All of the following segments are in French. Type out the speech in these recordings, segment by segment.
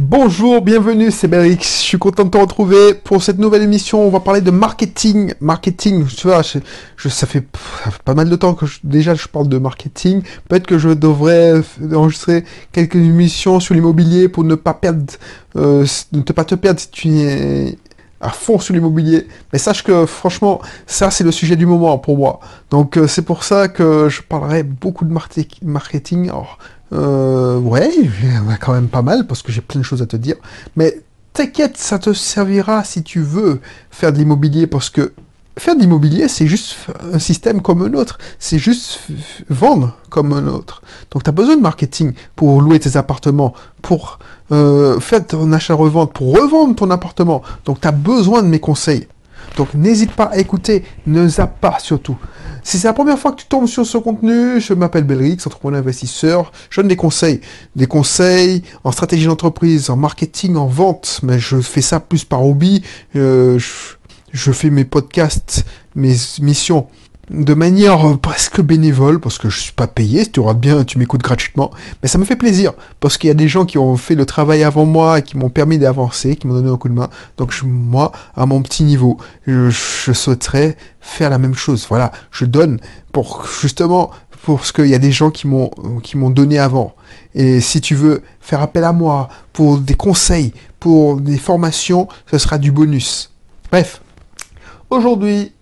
Bonjour, bienvenue, c'est Belrix. Je suis content de te retrouver pour cette nouvelle émission. On va parler de marketing. Marketing, tu vois, ça, fait, pas mal de temps que déjà je parle de marketing. Peut-être que je devrais enregistrer quelques émissions sur l'immobilier pour ne pas perdre, euh, ne pas te perdre si tu es à fond sur l'immobilier. Mais sache que franchement, ça c'est le sujet du moment pour moi. Donc euh, c'est pour ça que je parlerai beaucoup de marketing. Euh, ouais, il y a quand même pas mal parce que j'ai plein de choses à te dire. Mais t'inquiète, ça te servira si tu veux faire de l'immobilier parce que faire de l'immobilier, c'est juste un système comme un autre. C'est juste vendre comme un autre. Donc tu as besoin de marketing pour louer tes appartements, pour euh, faire ton achat-revente, pour revendre ton appartement. Donc tu as besoin de mes conseils. Donc n'hésite pas à écouter, ne zappe pas surtout. Si c'est la première fois que tu tombes sur ce contenu, je m'appelle Belrix, entrepreneur investisseur. Je donne des conseils. Des conseils en stratégie d'entreprise, en marketing, en vente. Mais je fais ça plus par hobby. Euh, je, fais mes podcasts, mes missions de manière euh, presque bénévole, parce que je suis pas payé, tu auras bien, tu m'écoutes gratuitement, mais ça me fait plaisir, parce qu'il y a des gens qui ont fait le travail avant moi qui m'ont permis d'avancer, qui m'ont donné un coup de main, donc moi, à mon petit niveau, je, je souhaiterais faire la même chose, voilà, je donne pour, justement, parce qu'il y a des gens qui m'ont, qui m'ont donné avant, et si tu veux faire appel à moi pour des conseils, pour des formations, ce sera du bonus. Bref, aujourd'hui,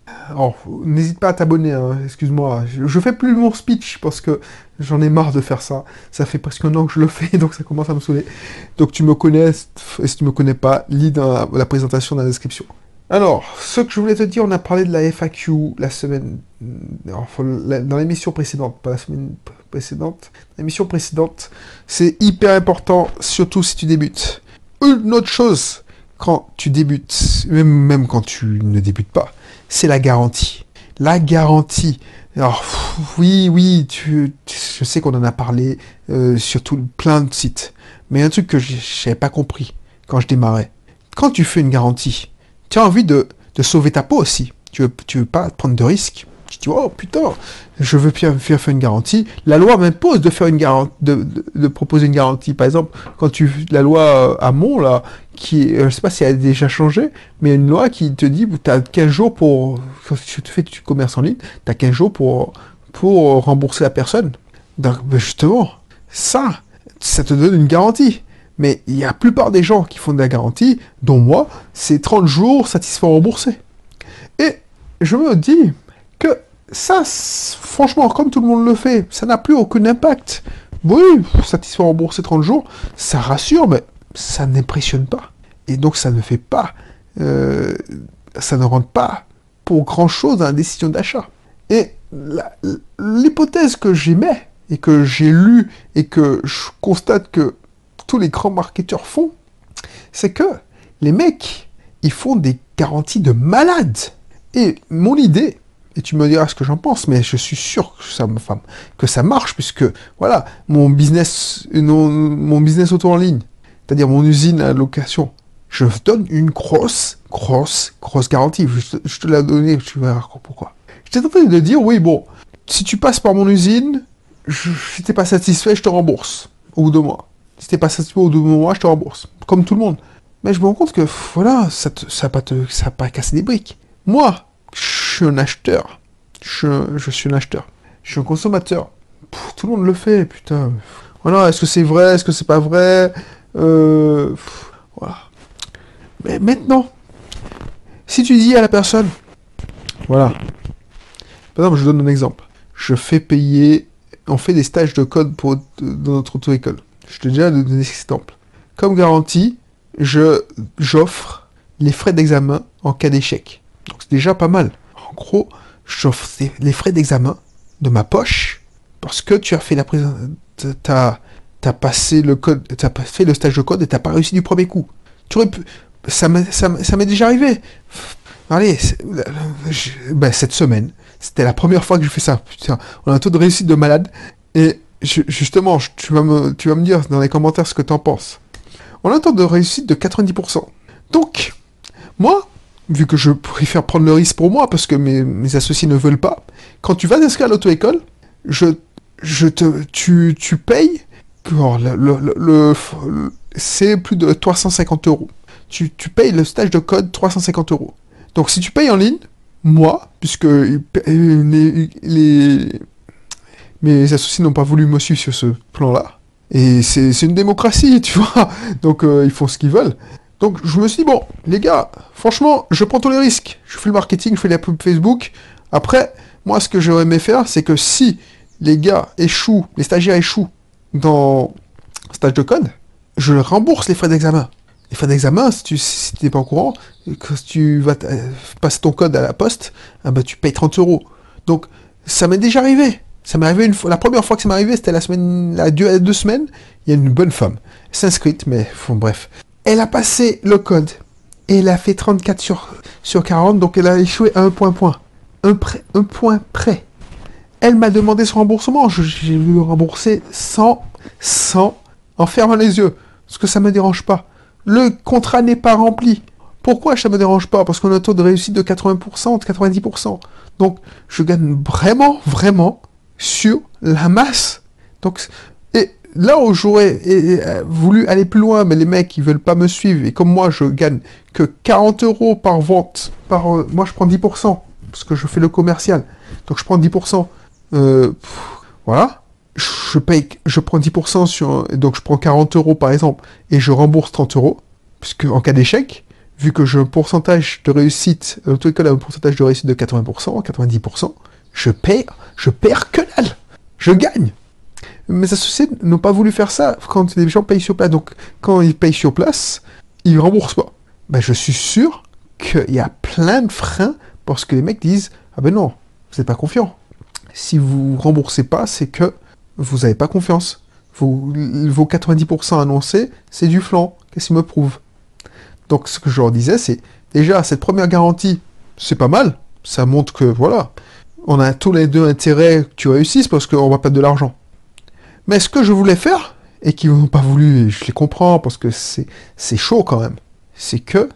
n'hésite pas à t'abonner, hein, excuse-moi. Je, fais plus mon speech parce que j'en ai marre de faire ça. Ça fait presque un an que je le fais, donc ça commence à me saouler. Donc tu me connais, et si tu me connais pas, lis dans la, présentation dans la description. Alors, ce que je voulais te dire, on a parlé de la FAQ la semaine... dans l'émission précédente, pas la semaine précédente. L'émission précédente, c'est hyper important, surtout si tu débutes. Une autre chose, quand tu débutes, même, même quand tu ne débutes pas, c'est la garantie. La garantie. Alors, oui, oui, je sais qu'on en a parlé euh, sur tout, plein de sites. Mais un truc que je n'avais pas compris quand je démarrais. Quand tu fais une garantie, tu as envie de, de sauver ta peau aussi. Tu veux, tu veux pas prendre de risques. Tu dis, oh putain, je veux bien faire, une garantie. La loi m'impose de faire une garantie, de, proposer une garantie. Par exemple, quand tu, la loi à Mont, là, qui, euh, je sais pas si elle a déjà changé, mais une loi qui te dit, tu as 15 jours pour, quand tu fais du commerce en ligne, tu as 15 jours pour, pour rembourser la personne. Donc, ben, justement, ça, ça te donne une garantie. Mais il y a la plupart des gens qui font de la garantie, dont moi, c'est 30 jours satisfait remboursé. Et je me dis ça, franchement, comme tout le monde le fait, ça n'a plus aucun impact. Oui, satisfait remboursé 30 jours, ça rassure, mais ça n'impressionne pas. Et donc ça ne fait pas, euh, ça ne rentre pas pour grand-chose dans la décision d'achat. Et l'hypothèse que j'émets, et que j'ai lu, et que je constate que tous les grands marketeurs font, c'est que les mecs, ils font des garanties de malades. Et mon idée, et tu me diras ce que j'en pense, mais je suis sûr que ça, que ça marche, puisque, voilà, mon business, mon business auto en ligne, c'est-à-dire mon usine à location, je donne une grosse, grosse, grosse garantie. Je, te l'ai donné, tu verras pourquoi. J'étais en train de dire, oui, bon, si tu passes par mon usine, je, si t'es pas satisfait, je te rembourse au bout de mois. Si t'es pas satisfait au bout de mois, je te rembourse. Comme tout le monde. Mais je me rends compte que, voilà, ça ne ça pas te, ça pas cassé des briques. Moi, je suis un acheteur. Je, suis un acheteur. Je suis un consommateur. tout le monde le fait, putain. Voilà, est-ce que c'est vrai, est-ce que c'est pas vrai? Euh, voilà. Mais maintenant, si tu dis à la personne, voilà, par exemple, je donne un exemple. Je fais payer, on fait des stages de code pour, dans notre auto-école. Je te déjà donné cet exemple. Comme garantie, je, j'offre les frais d'examen en cas d'échec. Donc c'est déjà pas mal. En gros, j'offre les frais d'examen de ma poche parce que tu as fait la t'as passé le code, fait le stage de code et t'as pas réussi du premier coup. Tu aurais pu, ça m'est déjà arrivé. Allez, ben, cette semaine, c'était la première fois que je fais ça. On a un taux de réussite de malade. Et justement, tu vas, me, tu vas me dire dans les commentaires ce que t'en penses. On a un taux de réussite de 90%. Donc, moi, vu que je préfère prendre le risque pour moi parce que mes, associés ne veulent pas, quand tu vas t'inscrire à l'auto-école, je, je te, tu, tu payes le, c'est plus de 350 euros. Tu, tu payes le stage de code 350 euros. Donc si tu payes en ligne, moi, puisque les, les- mes associés n'ont pas voulu me suivre sur ce plan-là, et c'est c'est une démocratie, tu vois, donc euh, ils font ce qu'ils veulent. Donc je me suis dit, bon, les gars, franchement, je prends tous les risques. Je fais le marketing, je fais la pub Facebook. Après, moi, ce que j'aurais aimé faire, c'est que si les gars échouent, les stagiaires échouent dans stage de code, je rembourse les frais d'examen. Les frais d'examen, si tu si t'es pas au courant, si tu vas euh, passer ton code à la poste, ah bah, tu payes 30 euros. Donc, ça m'est déjà arrivé. Ça m'est arrivé une fois. La première fois que ça m'est arrivé, c'était la semaine, la deux, deux semaines. Il y a une bonne femme. Elle s'est inscrite, mais bon, bref. Elle a passé le code. Et elle a fait 34 sur, sur 40, donc elle a échoué à un point point. Un, prêt, un point près. Elle m'a demandé son remboursement. J'ai le rembourser sans, sans, en fermant les yeux. Parce que ça me dérange pas. Le contrat n'est pas rempli. Pourquoi ça me dérange pas? Parce qu'on a un taux de réussite de 80%, de 90%. Donc, je gagne vraiment, vraiment sur la masse. Donc, là où j'aurais eh, eh, voulu aller plus loin, mais les mecs, ils veulent pas me suivre, et comme moi, je gagne que 40 euros par vente, par, euh, moi, je prends 10%, parce que je fais le commercial. Donc, je prends 10%. Euh, voilà. Je paye, je prends 10% sur, donc je prends 40 euros par exemple, et je rembourse 30 euros, puisque en cas d'échec, vu que j'ai un pourcentage de réussite, euh, l'école a un pourcentage de réussite de 80%, 90%, je perds, je perds que dalle. Je gagne. Mes associés n'ont pas voulu faire ça quand les gens payent sur place. Donc, quand ils payent sur place, ils remboursent pas. Ben, je suis sûr qu'il y a plein de freins parce que les mecs disent Ah ben non, vous n'êtes pas confiant. Si vous remboursez pas, c'est que vous n'avez pas confiance. Vos, vos 90% annoncés, c'est du flanc. Qu'est-ce qu'ils me prouvent Donc, ce que je leur disais, c'est déjà, cette première garantie, c'est pas mal. Ça montre que, voilà, on a tous les deux intérêt que tu réussisses parce qu'on va perdre de l'argent. Mais ce que je voulais faire, et qu'ils n'ont pas voulu, je les comprends parce que c'est chaud quand même, c'est que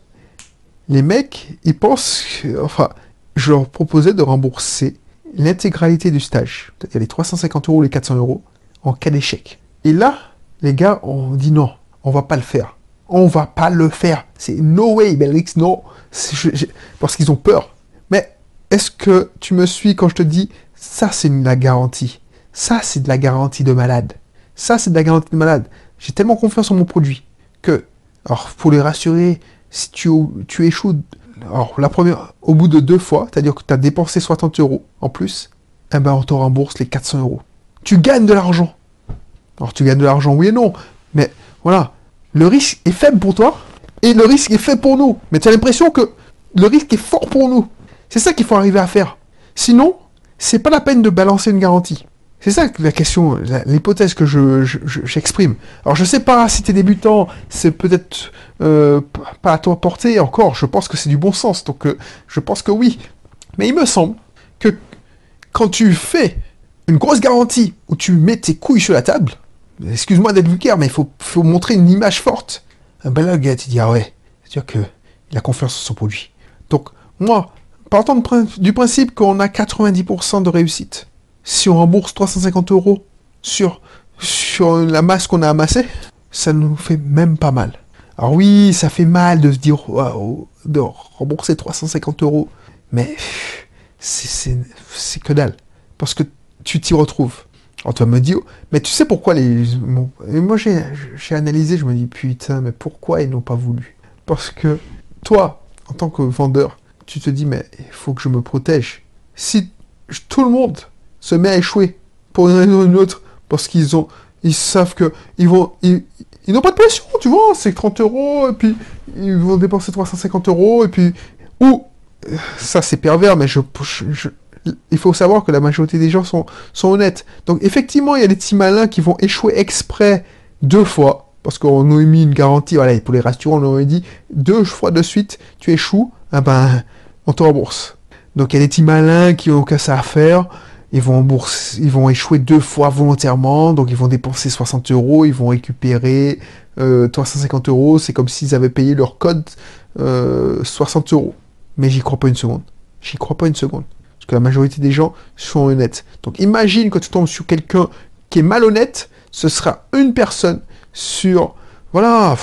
les mecs, ils pensent, enfin, je leur proposais de rembourser l'intégralité du stage, c'est-à-dire les 350 euros, les 400 euros, en cas d'échec. Et là, les gars ont dit non, on va pas le faire. On va pas le faire. C'est no way, Belrix, no. C'est- je- je- Parce qu'ils ont peur. Mais est-ce que tu me suis quand je te dis ça, c'est la garantie Ça, c'est de la garantie de malade. Ça, c'est de la garantie de malade. J'ai tellement confiance en mon produit que, alors, pour les rassurer, si tu, échoues, alors, la première, au bout de deux fois, c'est-à-dire que tu as dépensé 60 euros en plus, eh ben, on te rembourse les 400 euros. Tu gagnes de l'argent. Alors, tu gagnes de l'argent, oui et non. Mais, voilà. Le risque est faible pour toi et le risque est faible pour nous. Mais tu as l'impression que le risque est fort pour nous. C'est ça qu'il faut arriver à faire. Sinon, c'est pas la peine de balancer une garantie. C'est ça la question, la- l'hypothèse que je, je- je- j'exprime. Alors je sais pas si t'es débutant, c'est peut-être euh, pas à toi porter encore. Je pense que c'est du bon sens, donc euh, je pense que oui. Mais il me semble que quand tu fais une grosse garantie où tu mets tes couilles sur la table, excuse-moi d'être vulgaire, mais il faut, faut montrer une image forte. Ben là, le tu dis ah ouais, c'est-à-dire que il a confiance en son produit. Donc moi, partant du principe qu'on a 90% de réussite, si on rembourse 350 euros sur, sur la masse qu'on a amassée, ça nous fait même pas mal. Alors oui, ça fait mal de se dire waouh, de rembourser 350 euros, mais c'est- que dalle. Parce que tu t'y retrouves. Alors tu me dire, mais tu sais pourquoi les... et moi j'ai analysé, je me dis putain, mais pourquoi ils n'ont pas voulu? Parce que toi, en tant que vendeur, tu te dis, mais il faut que je me protège. Si tout le monde se met à échouer pour une raison ou une autre, parce qu'ils ont, ils savent que ils vont, ils, ils n'ont pas de pression, tu vois, c'est 30 euros, et puis ils vont dépenser 350 euros, et puis, ou, ça c'est pervers, mais je, je- il faut savoir que la majorité des gens sont, sont honnêtes. Donc effectivement, il y a des petits malins qui vont échouer exprès deux fois, parce qu'on a mis une garantie, voilà, pour les rassurer, on aurait dit deux fois de suite, tu échoues, ah ben, on te rembourse. Donc il y a des petits malins qui ont que ça à faire, ils vont, ils vont échouer deux fois volontairement, donc ils vont dépenser 60 euros, ils vont récupérer euh, 350 euros, c'est comme s'ils avaient payé leur code euh, 60 euros. Mais j'y crois pas une seconde. J'y crois pas une seconde. Parce que la majorité des gens sont honnêtes. Donc imagine quand tu tombes sur quelqu'un qui est malhonnête, ce sera une personne sur voilà,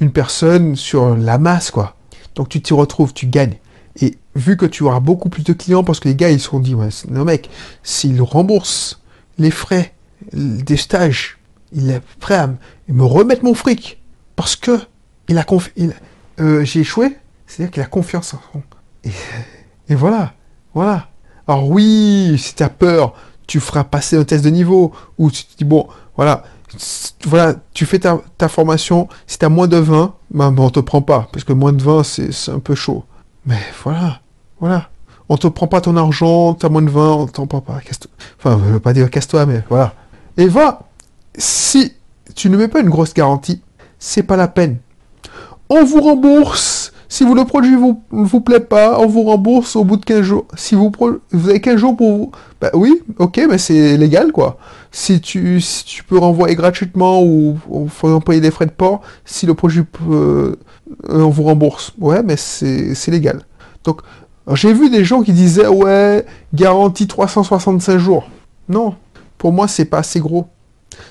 une personne sur la masse, quoi. Donc tu t'y retrouves, tu gagnes. Et vu que tu auras beaucoup plus de clients, parce que les gars, ils se sont dit, ouais, non mec, s'il rembourse les frais des stages, il est prêt à me remettre mon fric. Parce que il a euh, j'ai échoué, c'est-à-dire qu'il a confiance en et, et voilà, voilà. Alors oui, si tu as peur, tu feras passer un test de niveau, ou tu te dis, bon, voilà, voilà, tu fais ta, formation, si tu moins de 20, ben, ben, on te prend pas, parce que moins de 20, c'est un peu chaud. Mais voilà, voilà. On te prend pas ton argent, tu as moins de 20, on t'en prend pas. Enfin, je veux pas dire casse-toi, mais voilà. Et va, si tu ne mets pas une grosse garantie, c'est pas la peine. On vous rembourse. Si vous, le produit vous, vous plaît pas, on vous rembourse au bout de 15 jours. Si vous, vous avez 15 jours pour vous... Bah oui, ok, mais c'est légal, quoi. Si tu, si tu peux renvoyer gratuitement ou il faut payer des frais de port, si le produit peut, euh, on vous rembourse. Ouais, mais c'est légal. Donc, j'ai vu des gens qui disaient, ouais, garantie 365 jours. Non, pour moi, c'est pas assez gros.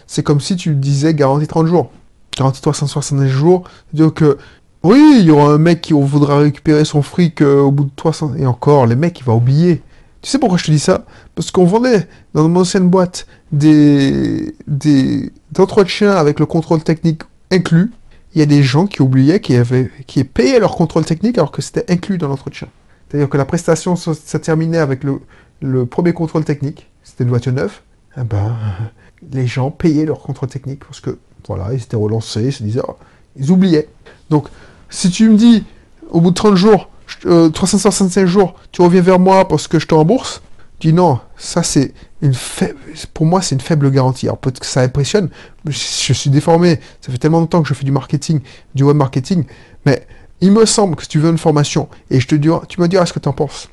C'est comme si tu disais garantie 30 jours. Garantie 365 jours, dire que oui, il y aura un mec qui voudra récupérer son fric euh, au bout de 300... Et encore, les mecs, il va oublier. Tu sais pourquoi je te dis ça? Parce qu'on vendait dans mon ancienne boîte des, des entretiens avec le contrôle technique inclus il y a des gens qui oubliaient qu'ils avaient, qui payaient leur contrôle technique alors que c'était inclus dans l'entretien. C'est-à-dire que la prestation se, terminait avec le, premier contrôle technique, c'était une voiture neuve, eh ben, les gens payaient leur contrôle technique parce que, voilà, ils étaient relancés, ils se disaient, oh, ils oubliaient. Donc, si tu me dis, au bout de 30 jours, 365 euh, jours, tu reviens vers moi parce que je te rembourse, dis non, ça c'est une faible, pour moi c'est une faible garantie. Alors peut-être que ça impressionne, je, suis déformé, ça fait tellement longtemps que je fais du marketing, du web marketing, mais il me semble que tu veux une formation et je te dis, tu me diras ce que tu en penses.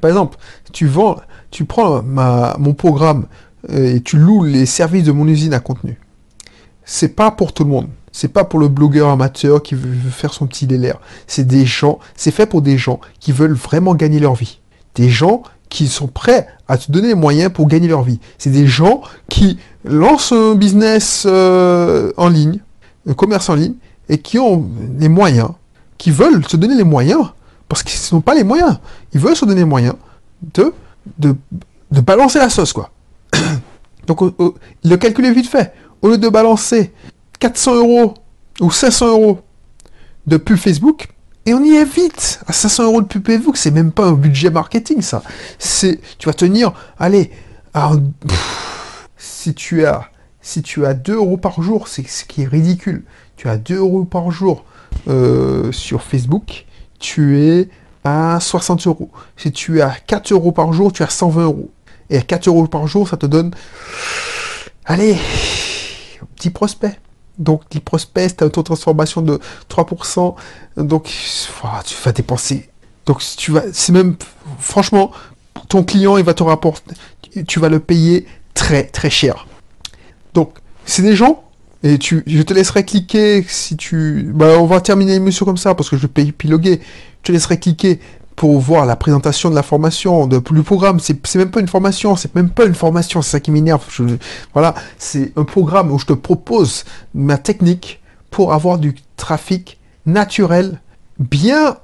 Par exemple, tu vends, tu prends mon programme euh, et tu loues les services de mon usine à contenu. C'est pas pour tout le monde. C'est pas pour le blogueur amateur qui veut faire son petit délire. C'est des gens, c'est fait pour des gens qui veulent vraiment gagner leur vie. Des gens qui sont prêts à te donner les moyens pour gagner leur vie. C'est des gens qui lancent un business euh, en ligne, un commerce en ligne, et qui ont les moyens, qui veulent se donner les moyens, parce qu'ils n'ont pas les moyens. Ils veulent se donner les moyens de, de, de balancer la sauce, quoi. Donc, le calcul est vite fait. Au lieu de balancer 400 euros ou 500 euros de pub Facebook, et on y est vite. À 500 euros de pub Facebook, c'est même pas un budget marketing, ça. C'est, tu vas tenir, allez, si tu as, si tu as 2 euros par jour, c'est ce qui est ridicule. Tu as 2 euros par jour euh, sur Facebook, tu es à 60 euros. Si tu as 4 euros par jour, tu as 120 euros. Et à 4 euros par jour, ça te donne, allez, petit prospect. Donc, les prospects, tu as un taux de transformation de 3%. Donc, tu vas dépenser. Donc, tu vas, c'est même, franchement, ton client, il va te rapporter, tu vas le payer très, très cher. Donc, c'est des gens, et tu, je te laisserai cliquer si tu, bah, on va terminer l'émission comme ça parce que je vais épiloguer. Je te laisserai cliquer pour voir la présentation de la formation, de, du programme. C'est même pas une formation, c'est même pas une formation, c'est ça qui m'énerve. Voilà, c'est un programme où je te propose ma technique pour avoir du trafic naturel, bien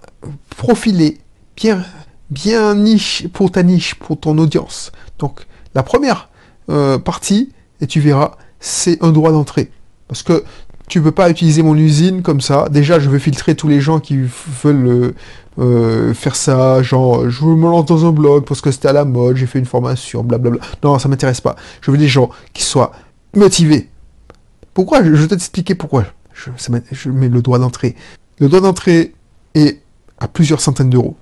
profilé, bien, bien niche pour ta niche, pour ton audience. Donc, la première euh, partie, et tu verras, c'est un droit d'entrée. Parce que tu peux pas utiliser mon usine comme ça. Déjà, je veux filtrer tous les gens qui veulent euh, euh, faire ça, genre je me lance dans un blog parce que c'était à la mode, j'ai fait une formation, blablabla. Non, ça m'intéresse pas. Je veux des gens qui soient motivés. Pourquoi? Je vais t'expliquer pourquoi je, mets le droit d'entrée. Le droit d'entrée est à plusieurs centaines d'euros.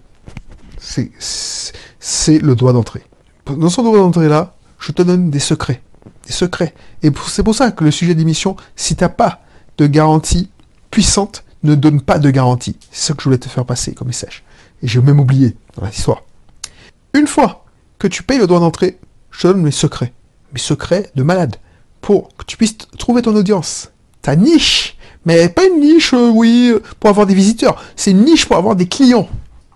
C'est le droit d'entrée. Dans ce droit d'entrée là, je te donne des secrets. Secrets. Et c'est pour ça que le sujet d'émission, si t'as pas de garantie puissante, ne donne pas de garantie. C'est ça que je voulais te faire passer comme message. Et j'ai même oublié dans l'histoire. Une fois que tu payes le droit d'entrée, je te donne mes secrets. Mes secrets de malade. Pour que tu puisses trouver ton audience. Ta niche. Mais pas une niche, euh, oui, pour avoir des visiteurs. C'est une niche pour avoir des clients.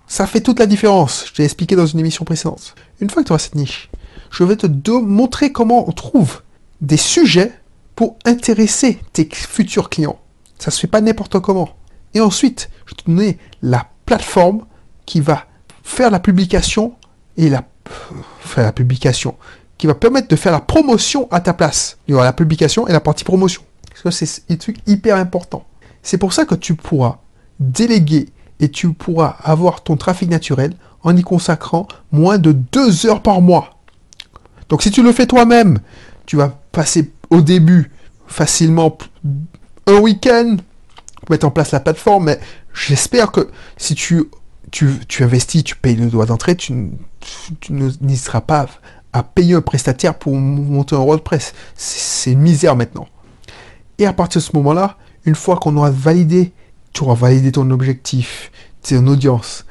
Ça fait toute la différence. Je t'ai expliqué dans une émission précédente. Une fois que tu auras cette niche, je vais te montrer comment on trouve des sujets pour intéresser tes futurs clients. Ça se fait pas n'importe comment. Et ensuite, je vais te donner la plateforme qui va faire la publication et la faire la publication, qui va permettre de faire la promotion à ta place. Il y aura la publication et la partie promotion. Parce que c'est un truc hyper important. C'est pour ça que tu pourras déléguer et tu pourras avoir ton trafic naturel en y consacrant moins de deux heures par mois. Donc si tu le fais toi-même, tu vas passer au début facilement un week-end pour mettre en place la plateforme, mais j'espère que si tu, investis, tu payes le droit d'entrée, tu, tu n'hésiteras pas à payer un prestataire pour monter un WordPress. C'est une misère maintenant. Et à partir de ce moment-là, une fois qu'on aura validé, tu auras validé ton objectif, ton audience,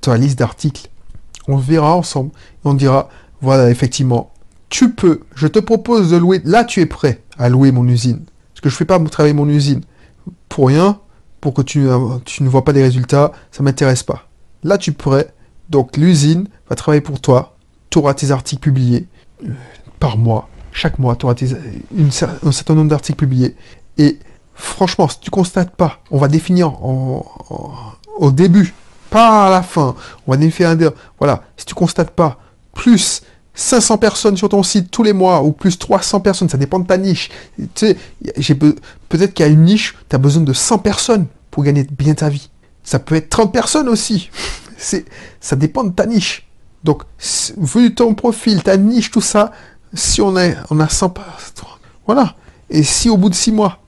ta liste d'articles, on verra ensemble et on dira, voilà, effectivement, tu peux, je te propose de louer, là tu es prêt à louer mon usine. Parce que je ne fais pas travailler mon usine. Pour rien, pour que tu, ne vois pas des résultats, ça ne m'intéresse pas. Là tu es prêt, donc l'usine va travailler pour toi, tu auras tes articles publiés euh, par mois, chaque mois, tu auras un certain nombre d'articles publiés. Et franchement, si tu constates pas, on va définir au début, pas à la fin, on va définir, voilà, si tu constates pas plus 500 personnes sur ton site tous les mois ou plus 300 personnes, ça dépend de ta niche. Tu sais, peut-être qu'il y a une niche, tu as besoin de 100 personnes pour gagner bien ta vie. Ça peut être 30 personnes aussi. C'est, ça dépend de ta niche. Donc, vu ton profil, ta niche, tout ça, si on, est, on a 100 voilà. Et si au bout de 6 mois,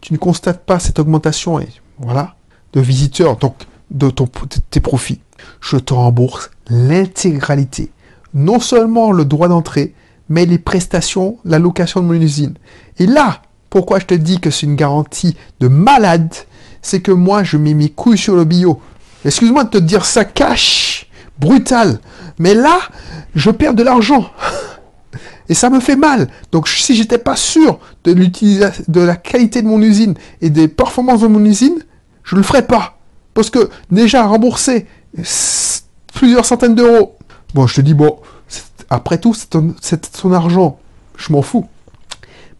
tu ne constates pas cette augmentation et voilà, de visiteurs, donc de, ton, tes profits, je te rembourse l'intégralité. Non seulement le droit d'entrée, mais les prestations, la location de mon usine. Et là, pourquoi je te dis que c'est une garantie de malade, c'est que moi, je mets mes couilles sur le bio. Excuse-moi de te dire ça cache, brutal. Mais là, je perds de l'argent. Et ça me fait mal. Donc si j'étais pas sûr de l'utilisation, de la qualité de mon usine et des performances de mon usine, je le ferais pas. Parce que déjà rembourser plusieurs centaines d'euros. Bon, je te dis, bon, après tout, c'est ton, argent. Je m'en fous.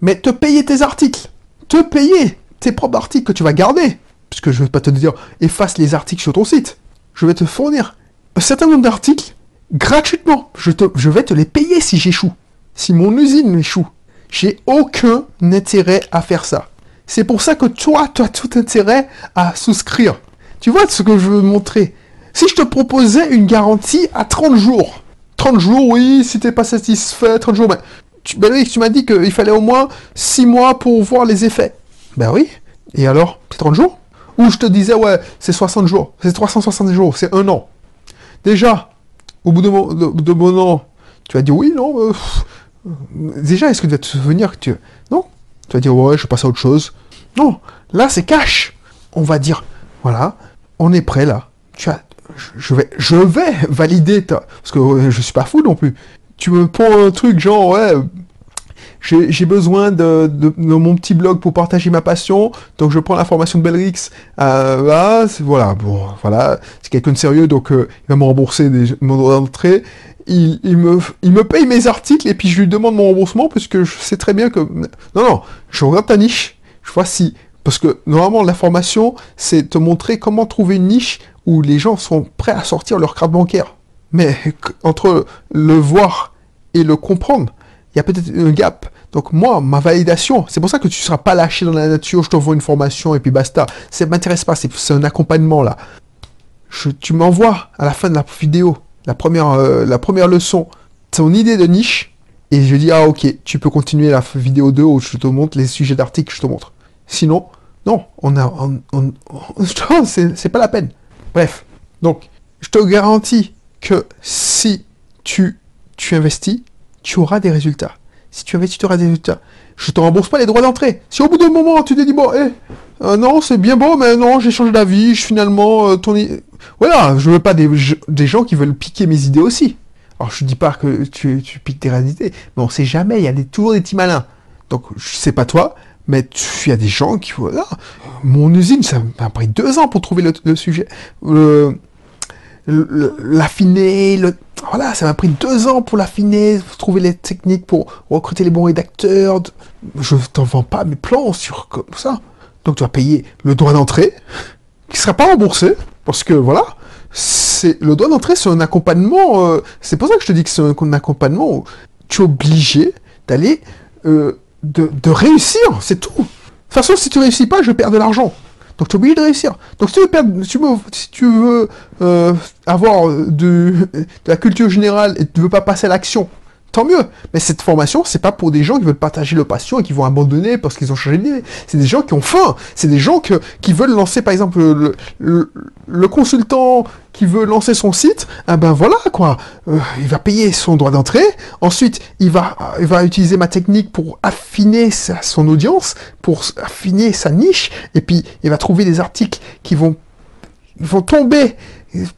Mais te payer tes articles, te payer tes propres articles que tu vas garder, puisque je ne vais pas te dire efface les articles sur ton site. Je vais te fournir un certain nombre d'articles gratuitement. Je, te, je vais te les payer si j'échoue si mon usine échoue. J'ai aucun intérêt à faire ça. C'est pour ça que toi, tu as tout intérêt à souscrire. Tu vois ce que je veux montrer? Si je te proposais une garantie à 30 jours, 30 jours, oui, si t'es pas satisfait, 30 jours, mais tu, ben oui, tu m'as dit qu'il fallait au moins 6 mois pour voir les effets. Ben oui. Et alors C'est 30 jours? Ou je te disais, ouais, c'est 60 jours, c'est 360 jours, c'est un an. Déjà, au bout de mon, an, tu vas dire oui, non, euh, Déjà, est-ce que tu vas te souvenir que tu... Non? Tu vas dire, ouais, je passe à autre chose. Non, là, c'est cash. On va dire, voilà, on est prêt là. Tu as... Je vais, je vais valider ta... Parce que je suis pas fou non plus. Tu me prends un truc genre, ouais, j'ai besoin de, mon petit blog pour partager ma passion, donc je prends la formation de Belrix. Euh, voilà, bon, voilà, c'est quelqu'un de sérieux, donc euh, il va me rembourser mon droit d'entrée il, me, il me paye mes articles et puis je lui demande mon remboursement parce que je sais très bien que... Non, non, je regarde ta niche, je vois si... Parce que normalement, la formation, c'est te montrer comment trouver une niche où les gens sont prêts à sortir leur carte bancaire. Mais entre le voir et le comprendre, il y a peut-être un gap. Donc moi, ma validation, c'est pour ça que tu ne seras pas lâché dans la nature, je t'envoie une formation et puis basta. Ça m'intéresse pas, c'est un accompagnement là. Je, tu m'envoies à la fin de la vidéo la première, euh, la première leçon, ton idée de niche, et je dis, ah ok, tu peux continuer la vidéo 2 où je te montre les sujets d'articles, je te montre. Sinon, non, on a, on, c'est pas la peine. Bref, donc, je te garantis que si tu, tu investis, tu auras des résultats. Si tu investis, tu auras des résultats. Je te rembourse pas les droits d'entrée. Si au bout d'un moment, tu te dis, bon, eh, euh, non, c'est bien beau, mais non, j'ai changé d'avis, je finalement, euh, ton... Voilà, je veux pas des, gens qui veulent piquer mes idées aussi. Alors, je dis pas que tu, piques tes idées, mais on sait jamais, il y a toujours des petits malins. Donc, je sais pas toi, mais tu, y a des gens qui, voilà, mon usine, ça m'a pris deux ans pour trouver le, sujet, l'affiner, le, voilà, ça m'a pris deux ans pour l'affiner, trouver les techniques pour recruter les bons rédacteurs. Je t'en vends pas mes plans sur comme ça. Donc tu vas payer le droit d'entrée, qui sera pas remboursé, parce que voilà, c'est le droit d'entrée, c'est un accompagnement. euh, c'est pour ça que je te dis que c'est un, accompagnement. Où tu es obligé d'aller, euh, de, réussir, c'est tout. De toute façon, si tu réussis pas, je perds de l'argent. Donc tu es obligé de réussir. Donc si tu veux, perdre, si tu veux, si tu veux euh, avoir de, de la culture générale et tu veux pas passer à l'action, tant mieux. Mais cette formation, c'est pas pour des gens qui veulent partager leur passion et qui vont abandonner parce qu'ils ont changé d'idée. C'est des gens qui ont faim. C'est des gens qui veulent lancer, par exemple, le, le, consultant qui veut lancer son site. Ah ben voilà quoi. Euh, il va payer son droit d'entrée. Ensuite, il va, il va utiliser ma technique pour affiner sa, son audience, pour affiner sa niche. Et puis, il va trouver des articles qui vont, vont tomber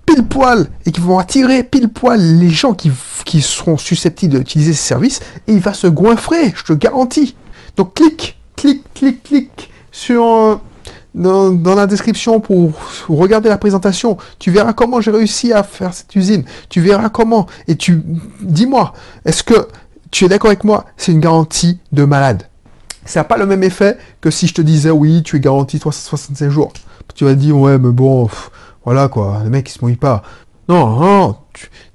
pile poil et qui vont attirer pile poil les gens qui, qui seront susceptibles d'utiliser ces services et il va se goinfrer, je te garantis. Donc clique, clique, clique, clique sur euh, dans, dans, la description pour regarder la présentation. Tu verras comment j'ai réussi à faire cette usine. Tu verras comment. Et tu dis-moi, est-ce que tu es d'accord avec moi? C'est une garantie de malade. Ça n'a pas le même effet que si je te disais oui, tu es garanti 365 jours. Tu vas dire ouais, mais bon. Voilà quoi, le mec il se mouille pas. Non, non,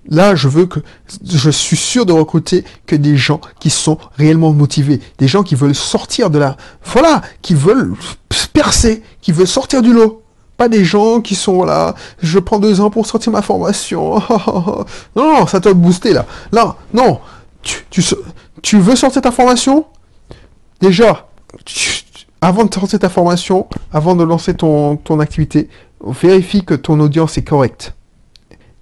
là je veux que je suis sûr de recruter que des gens qui sont réellement motivés, des gens qui veulent sortir de la, voilà, qui veulent percer, qui veulent sortir du lot. Pas des gens qui sont là, je prends deux ans pour sortir ma formation. non, non, ça te booster là. Là, non, tu, veux sortir ta formation? Déjà, avant de sortir ta formation, avant de lancer ton activité, vérifie que ton audience est correcte.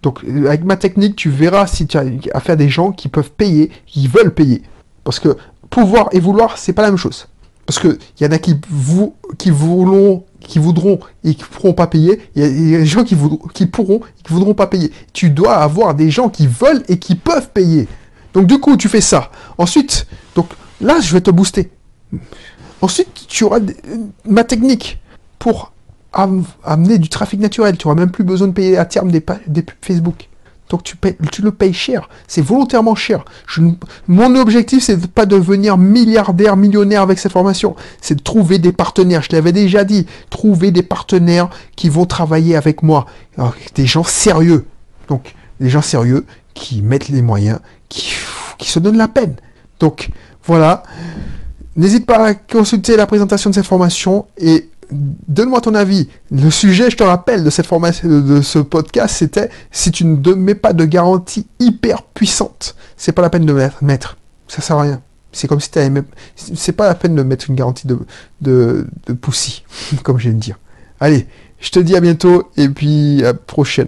Donc, avec ma technique, tu verras si tu as affaire à des gens qui peuvent payer, qui veulent payer. Parce que pouvoir et vouloir, c'est pas la même chose. Parce que il y en a qui, vous, qui voulont, qui voudront et qui pourront pas payer. Il y, a des gens qui, qui pourront et qui voudront pas payer. Tu dois avoir des gens qui veulent et qui peuvent payer. Donc, du coup, tu fais ça. Ensuite, donc là, je vais te booster. Ensuite, tu auras ma technique pour amener du trafic naturel. Tu n'auras même plus besoin de payer à terme des, des pubs Facebook. Donc tu, payes, tu le payes cher. C'est volontairement cher. Je, mon objectif, c'est pas de devenir milliardaire, millionnaire avec cette formation. C'est de trouver des partenaires. Je l'avais déjà dit. Trouver des partenaires qui vont travailler avec moi. Des gens sérieux. Donc, des gens sérieux qui mettent les moyens, qui, qui se donnent la peine. Donc, voilà. N'hésite pas à consulter la présentation de cette formation et donne-moi ton avis. Le sujet, je te rappelle, de cette formation, de ce podcast, c'était si tu ne mets pas de garantie hyper puissante, c'est pas la peine de mettre. Ça sert à rien. C'est comme si tu avais C'est pas la peine de mettre une garantie de, de, de poussi, comme de dire. Allez, je te dis à bientôt et puis à prochaine.